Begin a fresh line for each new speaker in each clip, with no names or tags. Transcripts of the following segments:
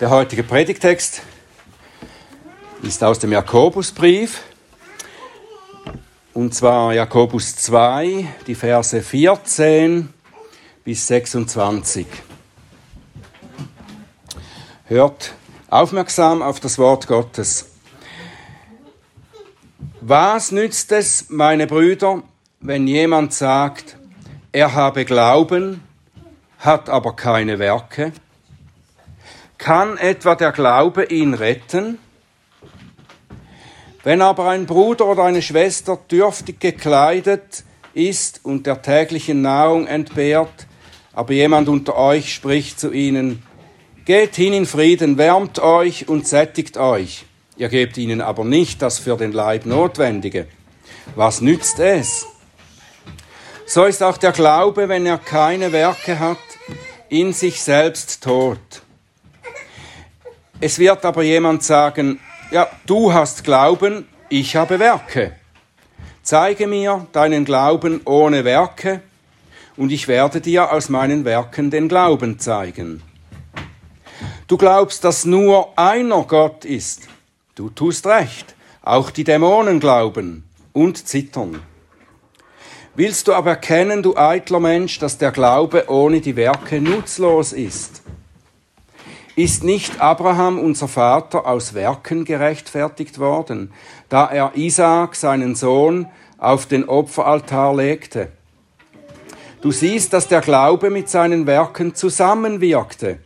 Der heutige Predigtext ist aus dem Jakobusbrief. Und zwar Jakobus 2, die Verse 14 bis 26. Hört aufmerksam auf das Wort Gottes. Was nützt es, meine Brüder, wenn jemand sagt, er habe Glauben, hat aber keine Werke? Kann etwa der Glaube ihn retten? Wenn aber ein Bruder oder eine Schwester dürftig gekleidet ist und der täglichen Nahrung entbehrt, aber jemand unter euch spricht zu ihnen, Geht hin in Frieden, wärmt euch und sättigt euch. Ihr gebt ihnen aber nicht das für den Leib Notwendige. Was nützt es? So ist auch der Glaube, wenn er keine Werke hat, in sich selbst tot. Es wird aber jemand sagen, ja, du hast Glauben, ich habe Werke. Zeige mir deinen Glauben ohne Werke, und ich werde dir aus meinen Werken den Glauben zeigen. Du glaubst, dass nur einer Gott ist. Du tust recht. Auch die Dämonen glauben und zittern. Willst du aber erkennen, du eitler Mensch, dass der Glaube ohne die Werke nutzlos ist? Ist nicht Abraham, unser Vater, aus Werken gerechtfertigt worden, da er Isaak, seinen Sohn, auf den Opferaltar legte? Du siehst, dass der Glaube mit seinen Werken zusammenwirkte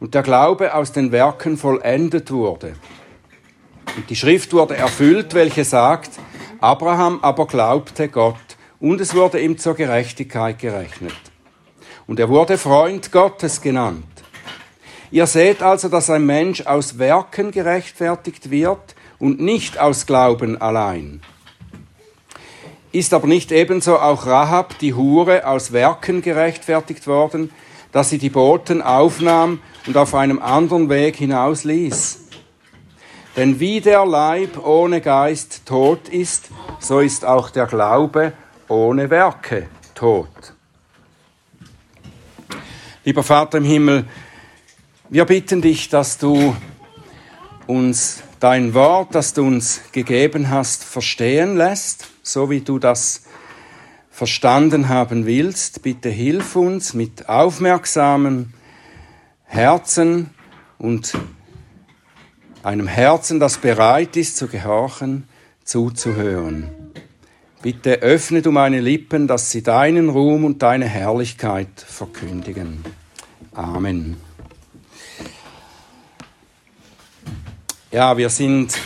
und der Glaube aus den Werken vollendet wurde. Und die Schrift wurde erfüllt, welche sagt, Abraham aber glaubte Gott und es wurde ihm zur Gerechtigkeit gerechnet. Und er wurde Freund Gottes genannt. Ihr seht also, dass ein Mensch aus Werken gerechtfertigt wird und nicht aus Glauben allein. Ist aber nicht ebenso auch Rahab, die Hure, aus Werken gerechtfertigt worden, dass sie die Boten aufnahm und auf einem anderen Weg hinausließ? Denn wie der Leib ohne Geist tot ist, so ist auch der Glaube ohne Werke tot. Lieber Vater im Himmel, wir bitten dich, dass du uns dein Wort, das du uns gegeben hast, verstehen lässt, so wie du das verstanden haben willst. Bitte hilf uns mit aufmerksamen Herzen und einem Herzen, das bereit ist zu gehorchen, zuzuhören. Bitte öffne du meine Lippen, dass sie deinen Ruhm und deine Herrlichkeit verkündigen. Amen. Ja, wir sind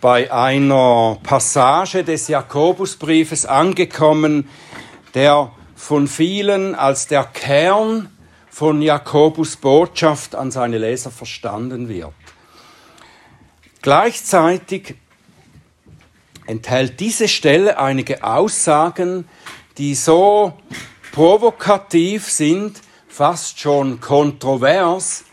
bei einer Passage des Jakobusbriefes angekommen, der von vielen als der Kern von Jakobus Botschaft an seine Leser verstanden wird. Gleichzeitig enthält diese Stelle einige Aussagen, die so provokativ sind, fast schon kontrovers,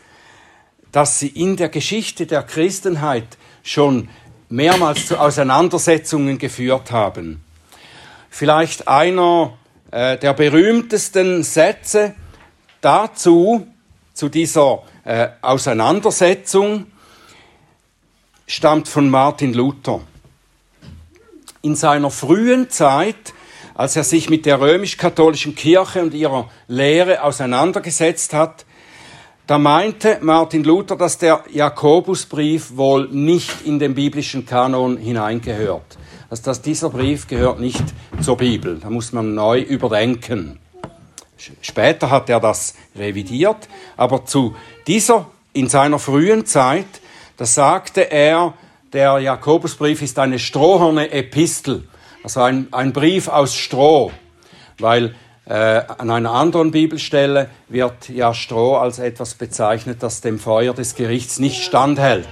dass sie in der Geschichte der Christenheit schon mehrmals zu Auseinandersetzungen geführt haben. Vielleicht einer äh, der berühmtesten Sätze dazu, zu dieser äh, Auseinandersetzung, stammt von Martin Luther. In seiner frühen Zeit, als er sich mit der römisch-katholischen Kirche und ihrer Lehre auseinandergesetzt hat, da meinte Martin Luther, dass der Jakobusbrief wohl nicht in den biblischen Kanon hineingehört. Also dass dieser Brief gehört nicht zur Bibel. Da muss man neu überdenken. Später hat er das revidiert, aber zu dieser, in seiner frühen Zeit, da sagte er, der Jakobusbrief ist eine stroherne Epistel, also ein, ein Brief aus Stroh, weil an einer anderen Bibelstelle wird ja Stroh als etwas bezeichnet, das dem Feuer des Gerichts nicht standhält.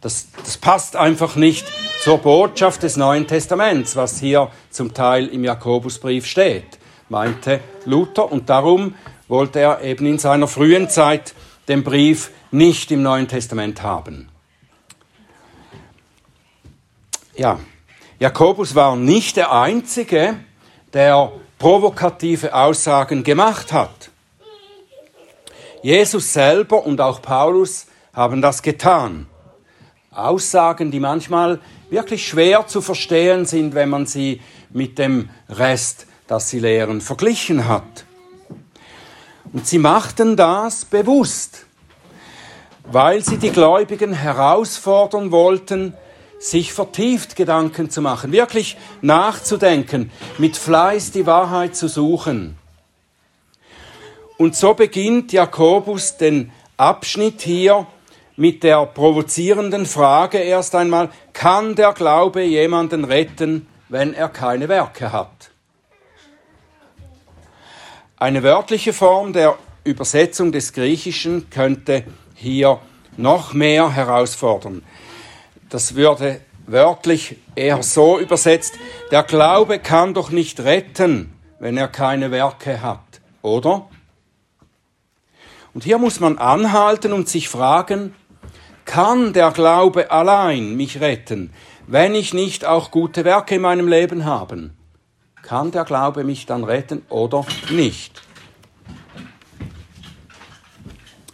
Das, das passt einfach nicht zur Botschaft des Neuen Testaments, was hier zum Teil im Jakobusbrief steht, meinte Luther. Und darum wollte er eben in seiner frühen Zeit den Brief nicht im Neuen Testament haben. Ja, Jakobus war nicht der Einzige, der provokative Aussagen gemacht hat. Jesus selber und auch Paulus haben das getan. Aussagen, die manchmal wirklich schwer zu verstehen sind, wenn man sie mit dem Rest, das sie lehren, verglichen hat. Und sie machten das bewusst, weil sie die Gläubigen herausfordern wollten, sich vertieft Gedanken zu machen, wirklich nachzudenken, mit Fleiß die Wahrheit zu suchen. Und so beginnt Jakobus den Abschnitt hier mit der provozierenden Frage erst einmal, kann der Glaube jemanden retten, wenn er keine Werke hat? Eine wörtliche Form der Übersetzung des Griechischen könnte hier noch mehr herausfordern. Das würde wörtlich eher so übersetzt, der Glaube kann doch nicht retten, wenn er keine Werke hat, oder? Und hier muss man anhalten und sich fragen, kann der Glaube allein mich retten, wenn ich nicht auch gute Werke in meinem Leben habe? Kann der Glaube mich dann retten oder nicht?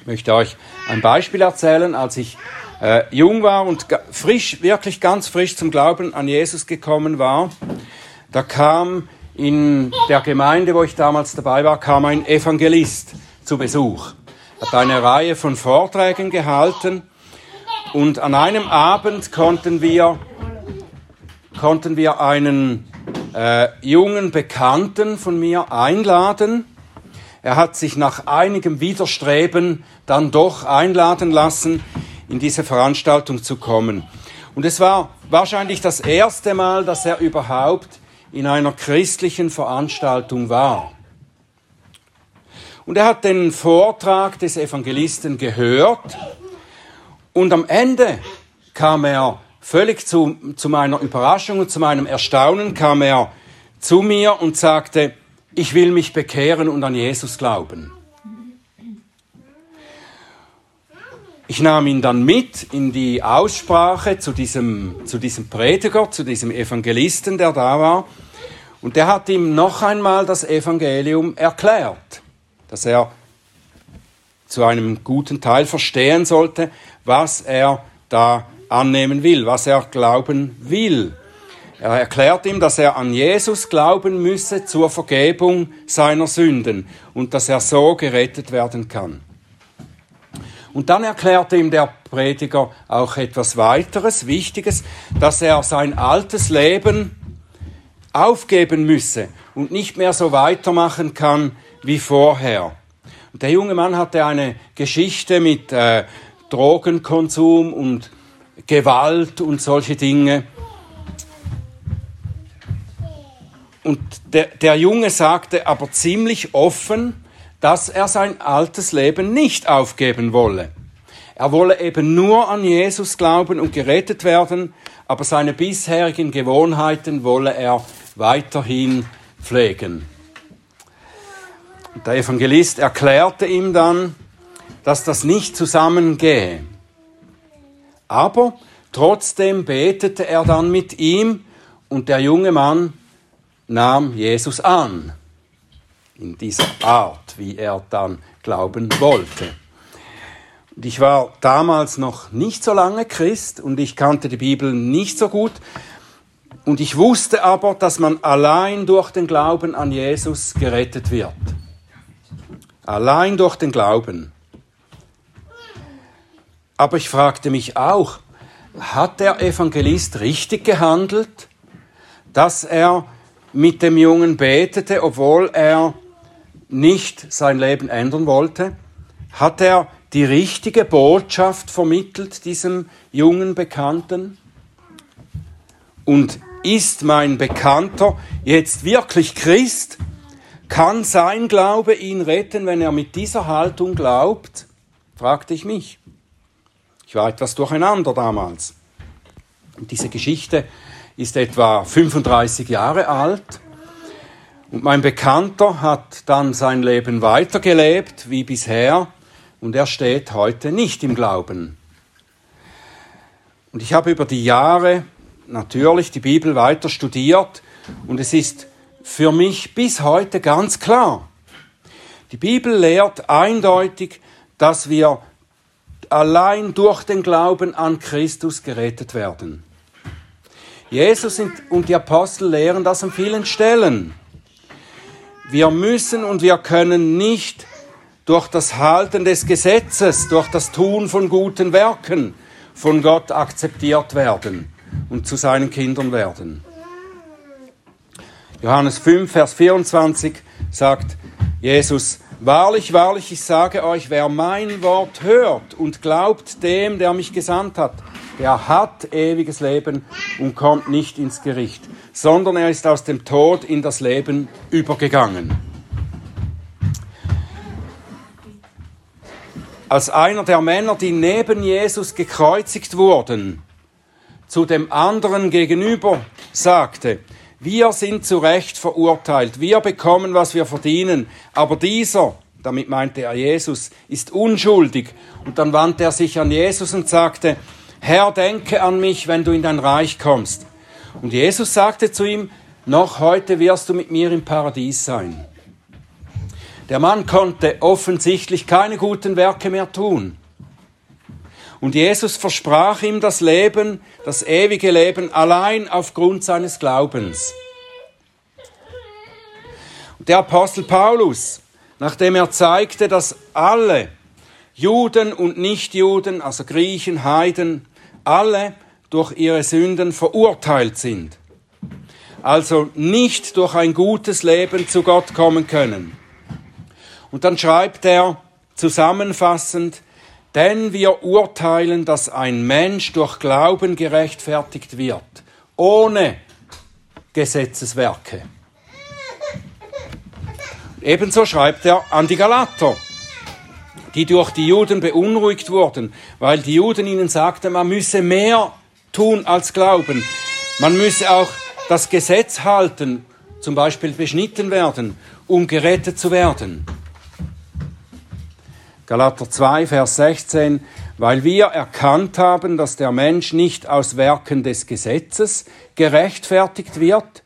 Ich möchte euch ein Beispiel erzählen, als ich äh, jung war und frisch, wirklich ganz frisch zum Glauben an Jesus gekommen war. Da kam in der Gemeinde, wo ich damals dabei war, kam ein Evangelist zu Besuch hat eine Reihe von Vorträgen gehalten und an einem Abend konnten wir, konnten wir einen äh, jungen Bekannten von mir einladen. Er hat sich nach einigem Widerstreben dann doch einladen lassen, in diese Veranstaltung zu kommen. Und es war wahrscheinlich das erste Mal, dass er überhaupt in einer christlichen Veranstaltung war. Und er hat den Vortrag des Evangelisten gehört und am Ende kam er völlig zu, zu meiner Überraschung und zu meinem Erstaunen kam er zu mir und sagte, ich will mich bekehren und an Jesus glauben. Ich nahm ihn dann mit in die Aussprache zu diesem, zu diesem Prediger, zu diesem Evangelisten, der da war. Und der hat ihm noch einmal das Evangelium erklärt dass er zu einem guten Teil verstehen sollte, was er da annehmen will, was er glauben will. Er erklärt ihm, dass er an Jesus glauben müsse zur Vergebung seiner Sünden und dass er so gerettet werden kann. Und dann erklärte ihm der Prediger auch etwas weiteres, Wichtiges, dass er sein altes Leben aufgeben müsse und nicht mehr so weitermachen kann wie vorher. Und der junge Mann hatte eine Geschichte mit äh, Drogenkonsum und Gewalt und solche Dinge. Und der, der Junge sagte aber ziemlich offen, dass er sein altes Leben nicht aufgeben wolle. Er wolle eben nur an Jesus glauben und gerettet werden, aber seine bisherigen Gewohnheiten wolle er weiterhin pflegen. Der Evangelist erklärte ihm dann, dass das nicht zusammengehe. Aber trotzdem betete er dann mit ihm und der junge Mann nahm Jesus an. In dieser Art, wie er dann glauben wollte. Und ich war damals noch nicht so lange Christ und ich kannte die Bibel nicht so gut. Und ich wusste aber, dass man allein durch den Glauben an Jesus gerettet wird. Allein durch den Glauben. Aber ich fragte mich auch, hat der Evangelist richtig gehandelt, dass er mit dem Jungen betete, obwohl er nicht sein Leben ändern wollte? Hat er die richtige Botschaft vermittelt diesem jungen Bekannten? Und ist mein Bekannter jetzt wirklich Christ? Kann sein Glaube ihn retten, wenn er mit dieser Haltung glaubt? fragte ich mich. Ich war etwas durcheinander damals. Und diese Geschichte ist etwa 35 Jahre alt. Und mein Bekannter hat dann sein Leben weitergelebt wie bisher und er steht heute nicht im Glauben. Und ich habe über die Jahre natürlich die Bibel weiter studiert und es ist für mich bis heute ganz klar. Die Bibel lehrt eindeutig, dass wir allein durch den Glauben an Christus gerettet werden. Jesus und die Apostel lehren das an vielen Stellen. Wir müssen und wir können nicht durch das Halten des Gesetzes, durch das Tun von guten Werken von Gott akzeptiert werden und zu seinen Kindern werden. Johannes 5, Vers 24 sagt Jesus, Wahrlich, wahrlich, ich sage euch, wer mein Wort hört und glaubt dem, der mich gesandt hat, der hat ewiges Leben und kommt nicht ins Gericht, sondern er ist aus dem Tod in das Leben übergegangen. Als einer der Männer, die neben Jesus gekreuzigt wurden, zu dem anderen gegenüber sagte, wir sind zu Recht verurteilt. Wir bekommen, was wir verdienen. Aber dieser, damit meinte er Jesus, ist unschuldig. Und dann wandte er sich an Jesus und sagte, Herr, denke an mich, wenn du in dein Reich kommst. Und Jesus sagte zu ihm, noch heute wirst du mit mir im Paradies sein. Der Mann konnte offensichtlich keine guten Werke mehr tun. Und Jesus versprach ihm das Leben, das ewige Leben, allein aufgrund seines Glaubens. Der Apostel Paulus, nachdem er zeigte, dass alle Juden und Nichtjuden, also Griechen, Heiden, alle durch ihre Sünden verurteilt sind, also nicht durch ein gutes Leben zu Gott kommen können. Und dann schreibt er zusammenfassend, denn wir urteilen, dass ein Mensch durch Glauben gerechtfertigt wird, ohne Gesetzeswerke. Ebenso schreibt er an die Galater, die durch die Juden beunruhigt wurden, weil die Juden ihnen sagten, man müsse mehr tun als glauben. Man müsse auch das Gesetz halten, zum Beispiel beschnitten werden, um gerettet zu werden. Galater 2, Vers 16, weil wir erkannt haben, dass der Mensch nicht aus Werken des Gesetzes gerechtfertigt wird,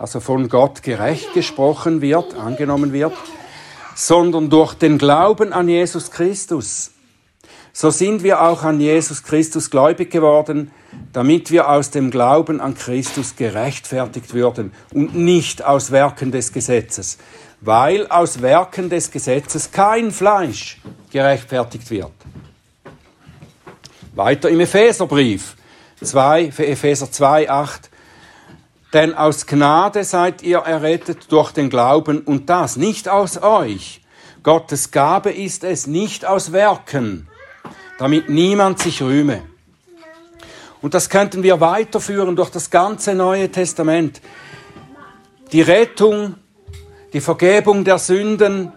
also von Gott gerecht gesprochen wird, angenommen wird, sondern durch den Glauben an Jesus Christus. So sind wir auch an Jesus Christus gläubig geworden, damit wir aus dem Glauben an Christus gerechtfertigt würden und nicht aus Werken des Gesetzes weil aus Werken des Gesetzes kein Fleisch gerechtfertigt wird. Weiter im Epheserbrief 2, für Epheser 2, 8. Denn aus Gnade seid ihr errettet durch den Glauben und das nicht aus euch. Gottes Gabe ist es nicht aus Werken, damit niemand sich rühme. Und das könnten wir weiterführen durch das ganze Neue Testament. Die Rettung die Vergebung der Sünden,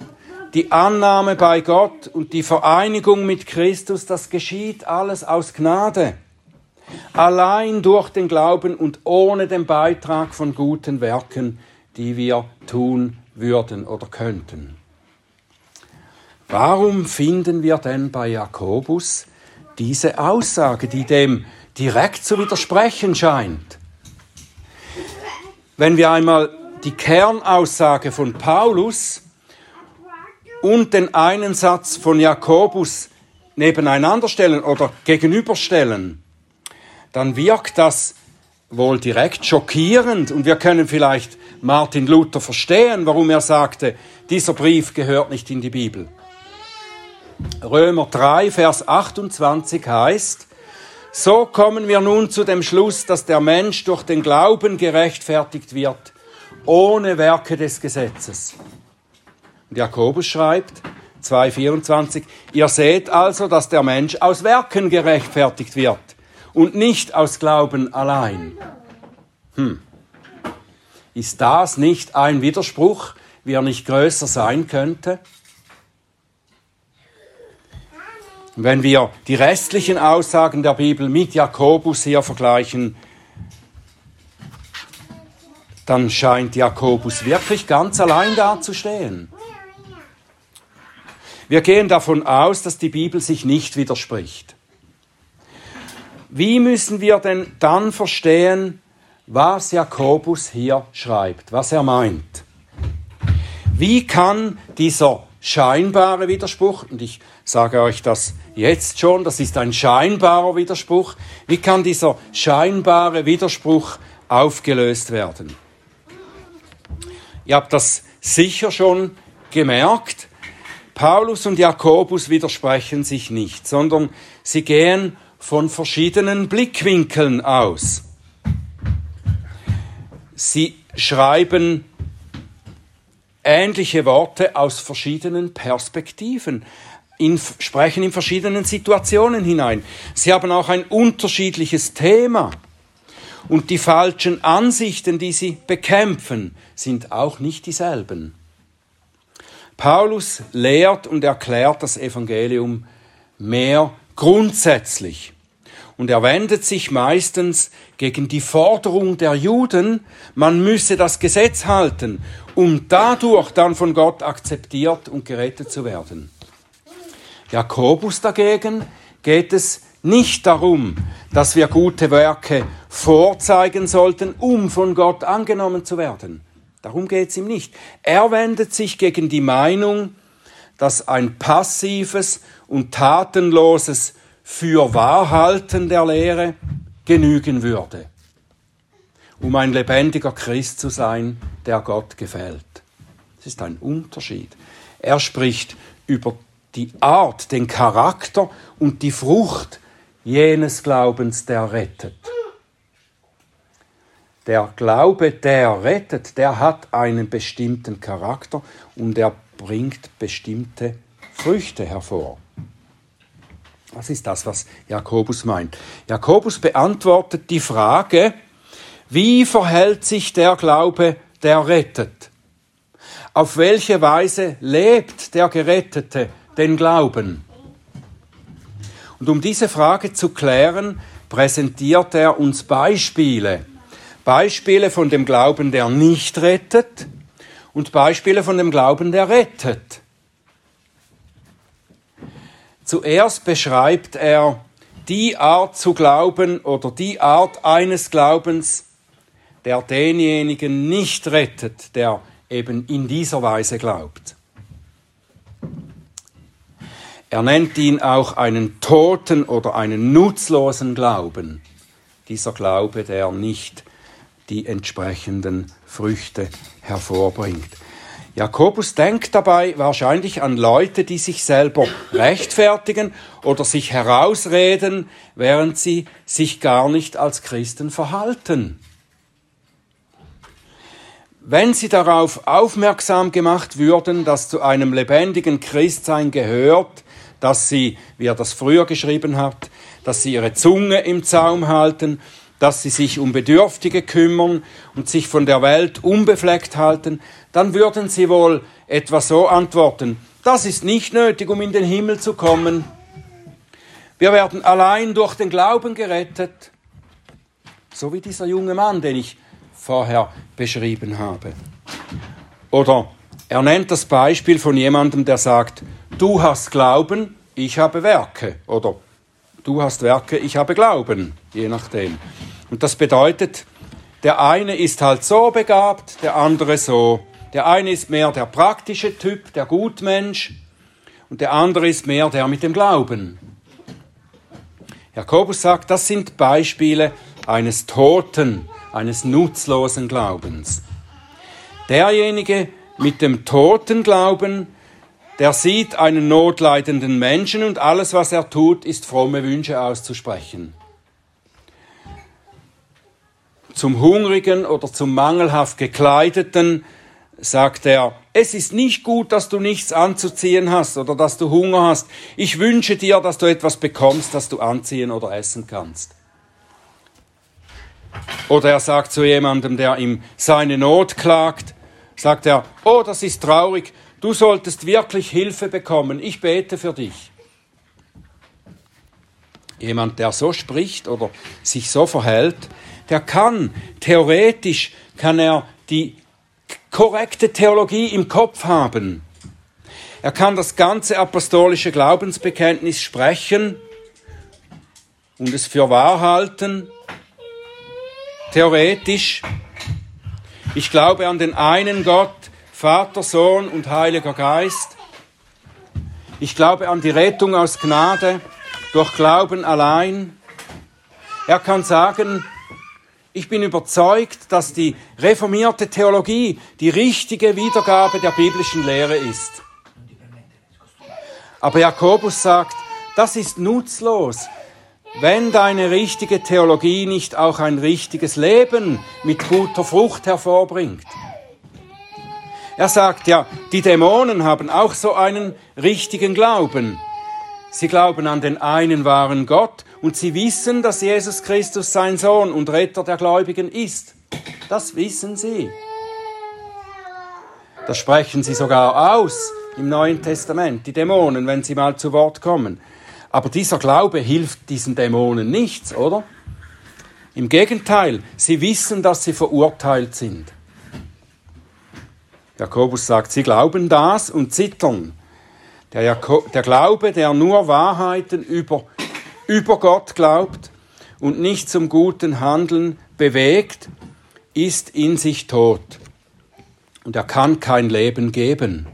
die Annahme bei Gott und die Vereinigung mit Christus, das geschieht alles aus Gnade. Allein durch den Glauben und ohne den Beitrag von guten Werken, die wir tun würden oder könnten. Warum finden wir denn bei Jakobus diese Aussage, die dem direkt zu widersprechen scheint? Wenn wir einmal die Kernaussage von Paulus und den einen Satz von Jakobus nebeneinander stellen oder gegenüberstellen, dann wirkt das wohl direkt schockierend und wir können vielleicht Martin Luther verstehen, warum er sagte, dieser Brief gehört nicht in die Bibel. Römer 3, Vers 28 heißt, so kommen wir nun zu dem Schluss, dass der Mensch durch den Glauben gerechtfertigt wird ohne Werke des Gesetzes. Und Jakobus schreibt, 2,24, ihr seht also, dass der Mensch aus Werken gerechtfertigt wird und nicht aus Glauben allein. Hm. Ist das nicht ein Widerspruch, wie er nicht größer sein könnte? Wenn wir die restlichen Aussagen der Bibel mit Jakobus hier vergleichen, dann scheint Jakobus wirklich ganz allein dazustehen. Wir gehen davon aus, dass die Bibel sich nicht widerspricht. Wie müssen wir denn dann verstehen, was Jakobus hier schreibt, was er meint? Wie kann dieser scheinbare Widerspruch, und ich sage euch das jetzt schon, das ist ein scheinbarer Widerspruch. Wie kann dieser scheinbare Widerspruch aufgelöst werden? Ihr habt das sicher schon gemerkt. Paulus und Jakobus widersprechen sich nicht, sondern sie gehen von verschiedenen Blickwinkeln aus. Sie schreiben ähnliche Worte aus verschiedenen Perspektiven, in, sprechen in verschiedenen Situationen hinein. Sie haben auch ein unterschiedliches Thema. Und die falschen Ansichten, die sie bekämpfen, sind auch nicht dieselben. Paulus lehrt und erklärt das Evangelium mehr grundsätzlich. Und er wendet sich meistens gegen die Forderung der Juden, man müsse das Gesetz halten, um dadurch dann von Gott akzeptiert und gerettet zu werden. Jakobus dagegen geht es nicht darum, dass wir gute Werke vorzeigen sollten, um von Gott angenommen zu werden. Darum geht es ihm nicht. Er wendet sich gegen die Meinung, dass ein passives und tatenloses Fürwahrhalten der Lehre genügen würde, um ein lebendiger Christ zu sein, der Gott gefällt. Das ist ein Unterschied. Er spricht über die Art, den Charakter und die Frucht jenes Glaubens, der rettet. Der Glaube, der rettet, der hat einen bestimmten Charakter und er bringt bestimmte Früchte hervor. Das ist das, was Jakobus meint. Jakobus beantwortet die Frage, wie verhält sich der Glaube, der rettet? Auf welche Weise lebt der Gerettete den Glauben? Und um diese Frage zu klären, präsentiert er uns Beispiele. Beispiele von dem Glauben, der nicht rettet und Beispiele von dem Glauben, der rettet. Zuerst beschreibt er die Art zu glauben oder die Art eines Glaubens, der denjenigen nicht rettet, der eben in dieser Weise glaubt. Er nennt ihn auch einen toten oder einen nutzlosen Glauben. Dieser Glaube, der nicht die entsprechenden Früchte hervorbringt. Jakobus denkt dabei wahrscheinlich an Leute, die sich selber rechtfertigen oder sich herausreden, während sie sich gar nicht als Christen verhalten. Wenn sie darauf aufmerksam gemacht würden, dass zu einem lebendigen Christsein gehört, dass sie, wie er das früher geschrieben hat, dass sie ihre Zunge im Zaum halten, dass sie sich um Bedürftige kümmern und sich von der Welt unbefleckt halten, dann würden sie wohl etwa so antworten, das ist nicht nötig, um in den Himmel zu kommen. Wir werden allein durch den Glauben gerettet, so wie dieser junge Mann, den ich vorher beschrieben habe. Oder er nennt das Beispiel von jemandem, der sagt, du hast Glauben, ich habe Werke. Oder du hast Werke, ich habe Glauben, je nachdem. Und das bedeutet, der eine ist halt so begabt, der andere so. Der eine ist mehr der praktische Typ, der Gutmensch, und der andere ist mehr der mit dem Glauben. Jakobus sagt, das sind Beispiele eines toten, eines nutzlosen Glaubens. Derjenige mit dem toten Glauben, der sieht einen notleidenden Menschen und alles, was er tut, ist fromme Wünsche auszusprechen zum Hungrigen oder zum mangelhaft Gekleideten sagt er, es ist nicht gut, dass du nichts anzuziehen hast oder dass du Hunger hast. Ich wünsche dir, dass du etwas bekommst, das du anziehen oder essen kannst. Oder er sagt zu jemandem, der ihm seine Not klagt, sagt er, oh, das ist traurig, du solltest wirklich Hilfe bekommen, ich bete für dich. Jemand, der so spricht oder sich so verhält, der kann theoretisch, kann er die korrekte Theologie im Kopf haben. Er kann das ganze apostolische Glaubensbekenntnis sprechen und es für wahr halten. Theoretisch. Ich glaube an den einen Gott, Vater, Sohn und Heiliger Geist. Ich glaube an die Rettung aus Gnade, durch Glauben allein. Er kann sagen, ich bin überzeugt, dass die reformierte Theologie die richtige Wiedergabe der biblischen Lehre ist. Aber Jakobus sagt, das ist nutzlos, wenn deine richtige Theologie nicht auch ein richtiges Leben mit guter Frucht hervorbringt. Er sagt ja, die Dämonen haben auch so einen richtigen Glauben. Sie glauben an den einen wahren Gott und sie wissen, dass Jesus Christus sein Sohn und Retter der Gläubigen ist. Das wissen sie. Das sprechen sie sogar aus im Neuen Testament, die Dämonen, wenn sie mal zu Wort kommen. Aber dieser Glaube hilft diesen Dämonen nichts, oder? Im Gegenteil, sie wissen, dass sie verurteilt sind. Jakobus sagt, sie glauben das und zittern. Der, Jako der Glaube, der nur Wahrheiten über, über Gott glaubt und nicht zum guten Handeln bewegt, ist in sich tot. Und er kann kein Leben geben.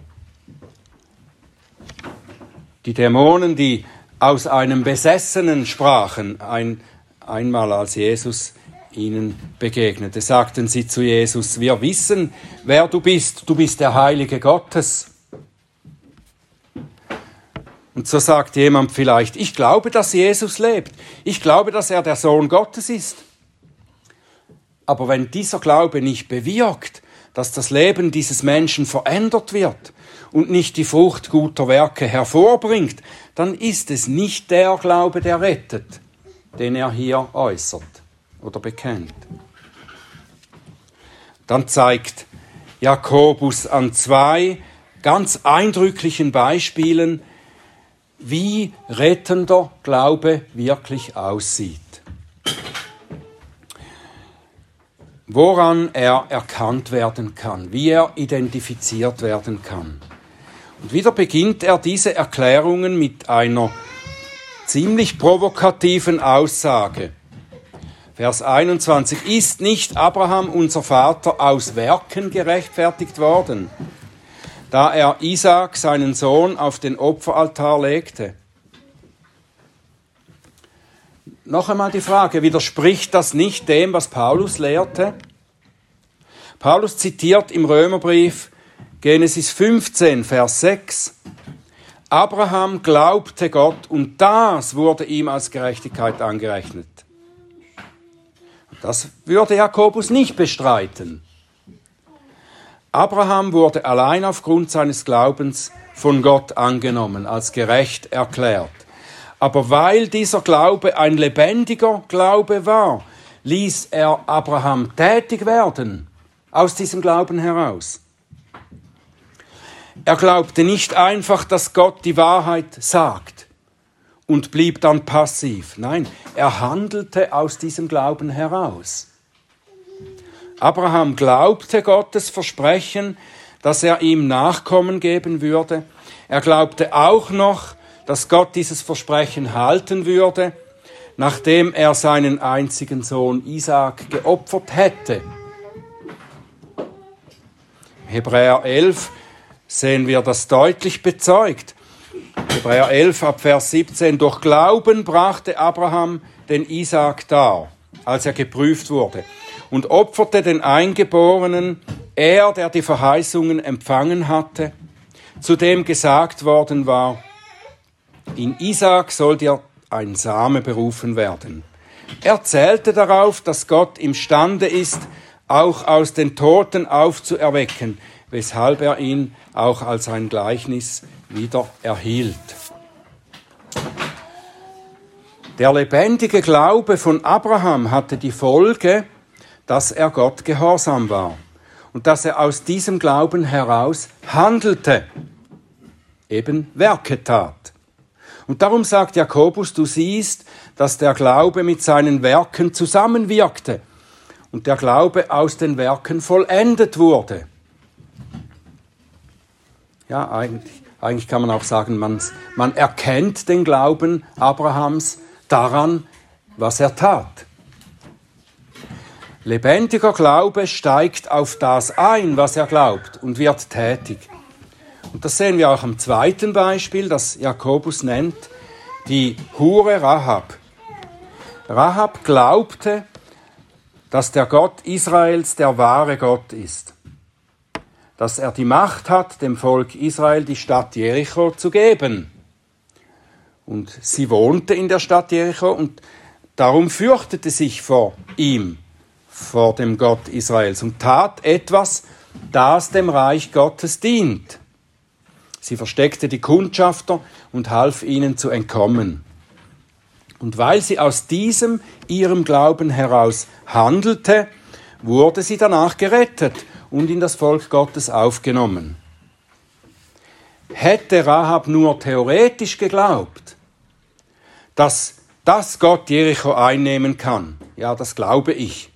Die Dämonen, die aus einem Besessenen sprachen, ein, einmal als Jesus ihnen begegnete, sagten sie zu Jesus, wir wissen, wer du bist, du bist der Heilige Gottes. Und so sagt jemand vielleicht, ich glaube, dass Jesus lebt, ich glaube, dass er der Sohn Gottes ist. Aber wenn dieser Glaube nicht bewirkt, dass das Leben dieses Menschen verändert wird, und nicht die Frucht guter Werke hervorbringt, dann ist es nicht der Glaube, der rettet, den er hier äußert oder bekennt. Dann zeigt Jakobus an zwei ganz eindrücklichen Beispielen, wie rettender Glaube wirklich aussieht. Woran er erkannt werden kann, wie er identifiziert werden kann. Und wieder beginnt er diese Erklärungen mit einer ziemlich provokativen Aussage. Vers 21. Ist nicht Abraham, unser Vater, aus Werken gerechtfertigt worden, da er Isaak, seinen Sohn, auf den Opferaltar legte? Noch einmal die Frage, widerspricht das nicht dem, was Paulus lehrte? Paulus zitiert im Römerbrief Genesis 15, Vers 6. Abraham glaubte Gott und das wurde ihm als Gerechtigkeit angerechnet. Das würde Jakobus nicht bestreiten. Abraham wurde allein aufgrund seines Glaubens von Gott angenommen, als gerecht erklärt. Aber weil dieser Glaube ein lebendiger Glaube war, ließ er Abraham tätig werden aus diesem Glauben heraus. Er glaubte nicht einfach, dass Gott die Wahrheit sagt und blieb dann passiv. Nein, er handelte aus diesem Glauben heraus. Abraham glaubte Gottes Versprechen, dass er ihm Nachkommen geben würde. Er glaubte auch noch, dass Gott dieses Versprechen halten würde, nachdem er seinen einzigen Sohn Isaak geopfert hätte. Hebräer 11 sehen wir das deutlich bezeugt. Hebräer 11 ab Vers 17. Durch Glauben brachte Abraham den Isaak dar, als er geprüft wurde, und opferte den Eingeborenen, er, der die Verheißungen empfangen hatte, zu dem gesagt worden war, in Isaak soll dir ein Same berufen werden. Er zählte darauf, dass Gott imstande ist, auch aus den Toten aufzuerwecken, weshalb er ihn auch als ein Gleichnis wieder erhielt. Der lebendige Glaube von Abraham hatte die Folge, dass er Gott gehorsam war und dass er aus diesem Glauben heraus handelte, eben Werke tat. Und darum sagt Jakobus, du siehst, dass der Glaube mit seinen Werken zusammenwirkte und der Glaube aus den Werken vollendet wurde. Ja, eigentlich, eigentlich kann man auch sagen, man, man erkennt den Glauben Abrahams daran, was er tat. Lebendiger Glaube steigt auf das ein, was er glaubt und wird tätig. Und das sehen wir auch am zweiten Beispiel, das Jakobus nennt, die Hure Rahab. Rahab glaubte, dass der Gott Israels der wahre Gott ist, dass er die Macht hat, dem Volk Israel die Stadt Jericho zu geben. Und sie wohnte in der Stadt Jericho und darum fürchtete sich vor ihm, vor dem Gott Israels und tat etwas, das dem Reich Gottes dient. Sie versteckte die Kundschafter und half ihnen zu entkommen. Und weil sie aus diesem ihrem Glauben heraus handelte, wurde sie danach gerettet und in das Volk Gottes aufgenommen. Hätte Rahab nur theoretisch geglaubt, dass das Gott Jericho einnehmen kann, ja, das glaube ich,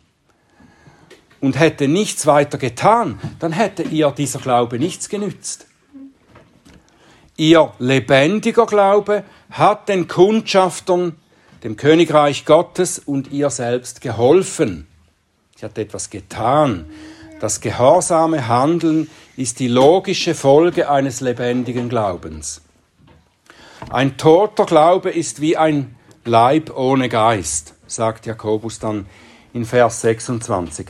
und hätte nichts weiter getan, dann hätte ihr dieser Glaube nichts genützt. Ihr lebendiger Glaube hat den Kundschaftern, dem Königreich Gottes und ihr selbst geholfen. Sie hat etwas getan. Das gehorsame Handeln ist die logische Folge eines lebendigen Glaubens. Ein toter Glaube ist wie ein Leib ohne Geist, sagt Jakobus dann in Vers 26.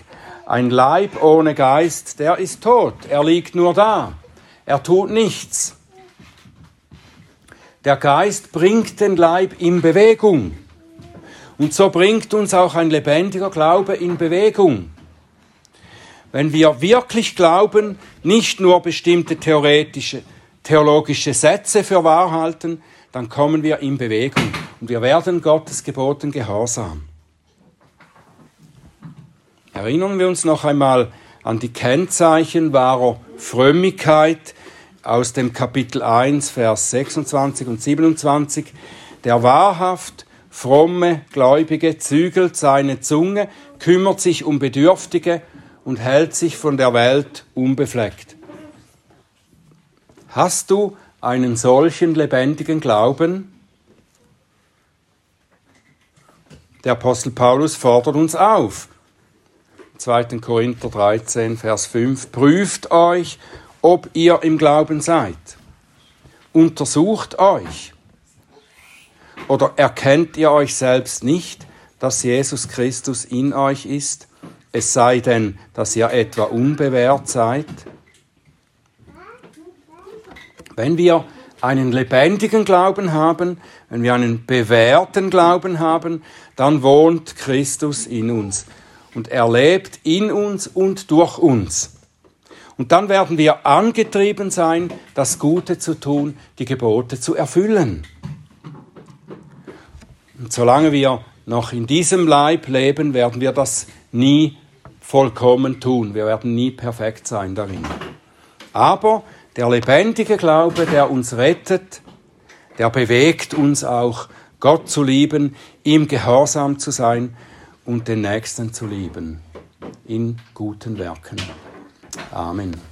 Ein Leib ohne Geist, der ist tot, er liegt nur da, er tut nichts. Der Geist bringt den Leib in Bewegung. Und so bringt uns auch ein lebendiger Glaube in Bewegung. Wenn wir wirklich glauben, nicht nur bestimmte theoretische, theologische Sätze für wahr halten, dann kommen wir in Bewegung und wir werden Gottes Geboten gehorsam. Erinnern wir uns noch einmal an die Kennzeichen wahrer Frömmigkeit aus dem Kapitel 1, Vers 26 und 27. Der wahrhaft fromme Gläubige zügelt seine Zunge, kümmert sich um Bedürftige und hält sich von der Welt unbefleckt. Hast du einen solchen lebendigen Glauben? Der Apostel Paulus fordert uns auf, 2. Korinther 13, Vers 5. Prüft euch, ob ihr im Glauben seid. Untersucht euch. Oder erkennt ihr euch selbst nicht, dass Jesus Christus in euch ist, es sei denn, dass ihr etwa unbewährt seid? Wenn wir einen lebendigen Glauben haben, wenn wir einen bewährten Glauben haben, dann wohnt Christus in uns und er lebt in uns und durch uns. Und dann werden wir angetrieben sein, das Gute zu tun, die Gebote zu erfüllen. Und solange wir noch in diesem Leib leben, werden wir das nie vollkommen tun. Wir werden nie perfekt sein darin. Aber der lebendige Glaube, der uns rettet, der bewegt uns auch, Gott zu lieben, ihm gehorsam zu sein und den Nächsten zu lieben in guten Werken. Amen.